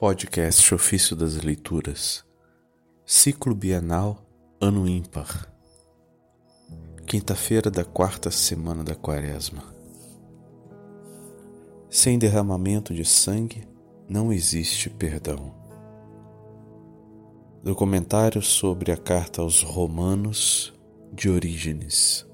Podcast Ofício das Leituras, Ciclo Bienal, Ano Ímpar, quinta-feira da quarta semana da Quaresma. Sem derramamento de sangue não existe perdão. Documentário sobre a carta aos Romanos de Orígenes.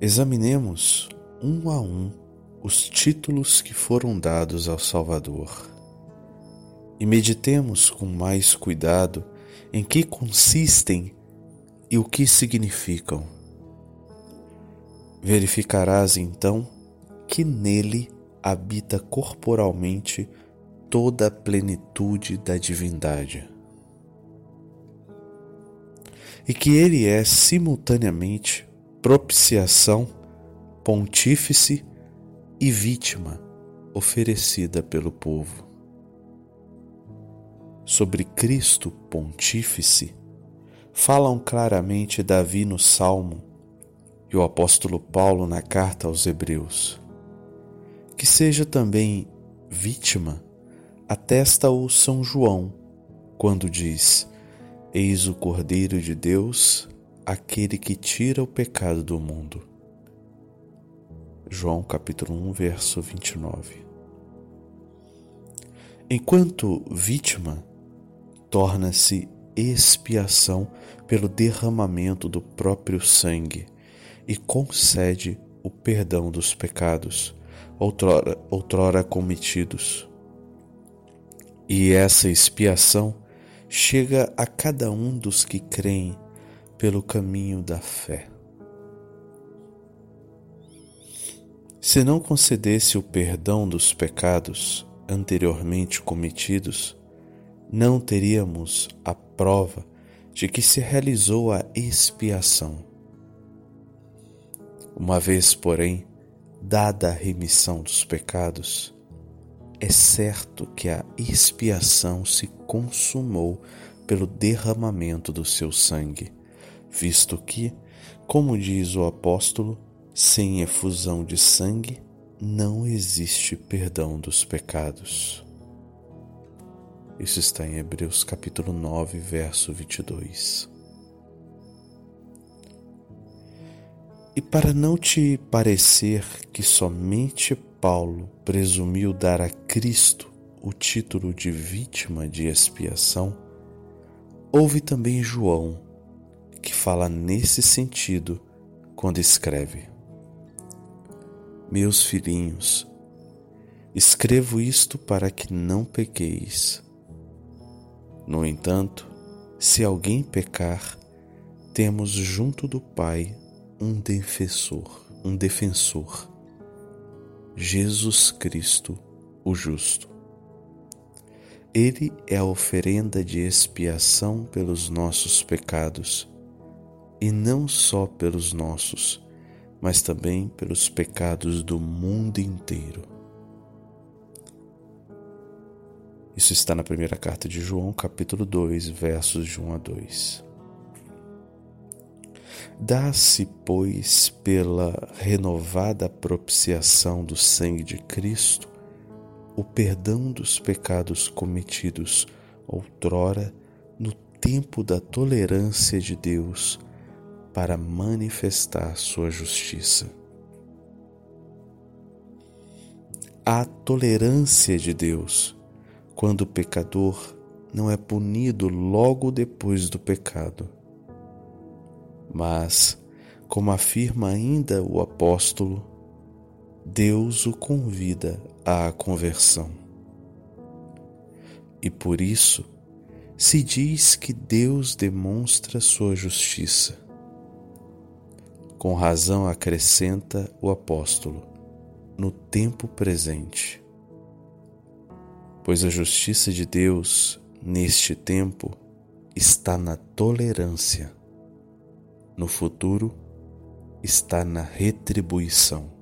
Examinemos um a um os títulos que foram dados ao Salvador. E meditemos com mais cuidado em que consistem e o que significam. Verificarás então que nele habita corporalmente toda a plenitude da divindade. E que ele é simultaneamente propiciação, pontífice e vítima oferecida pelo povo. Sobre Cristo Pontífice, falam claramente Davi no Salmo e o apóstolo Paulo na carta aos Hebreus. Que seja também vítima, atesta-o São João, quando diz: Eis o Cordeiro de Deus, aquele que tira o pecado do mundo. João capítulo 1, verso 29. Enquanto vítima, torna-se expiação pelo derramamento do próprio sangue e concede o perdão dos pecados outrora, outrora cometidos. E essa expiação chega a cada um dos que creem pelo caminho da fé. Se não concedesse o perdão dos pecados anteriormente cometidos, não teríamos a prova de que se realizou a expiação. Uma vez, porém, dada a remissão dos pecados, é certo que a expiação se consumou pelo derramamento do seu sangue, visto que, como diz o apóstolo, sem efusão de sangue não existe perdão dos pecados. Isso está em Hebreus capítulo 9, verso 22. E para não te parecer que somente Paulo presumiu dar a Cristo o título de vítima de expiação, houve também João, que fala nesse sentido quando escreve: meus filhinhos, escrevo isto para que não pequeis. No entanto, se alguém pecar, temos junto do Pai um defensor, um defensor, Jesus Cristo, o justo. Ele é a oferenda de expiação pelos nossos pecados, e não só pelos nossos, mas também pelos pecados do mundo inteiro. Isso está na primeira carta de João, capítulo 2, versos de 1 a 2. Dá-se, pois, pela renovada propiciação do sangue de Cristo, o perdão dos pecados cometidos outrora no tempo da tolerância de Deus para manifestar sua justiça. A tolerância de Deus quando o pecador não é punido logo depois do pecado. Mas, como afirma ainda o apóstolo, Deus o convida à conversão. E por isso se diz que Deus demonstra sua justiça com razão acrescenta o apóstolo, no tempo presente. Pois a justiça de Deus, neste tempo, está na tolerância, no futuro, está na retribuição.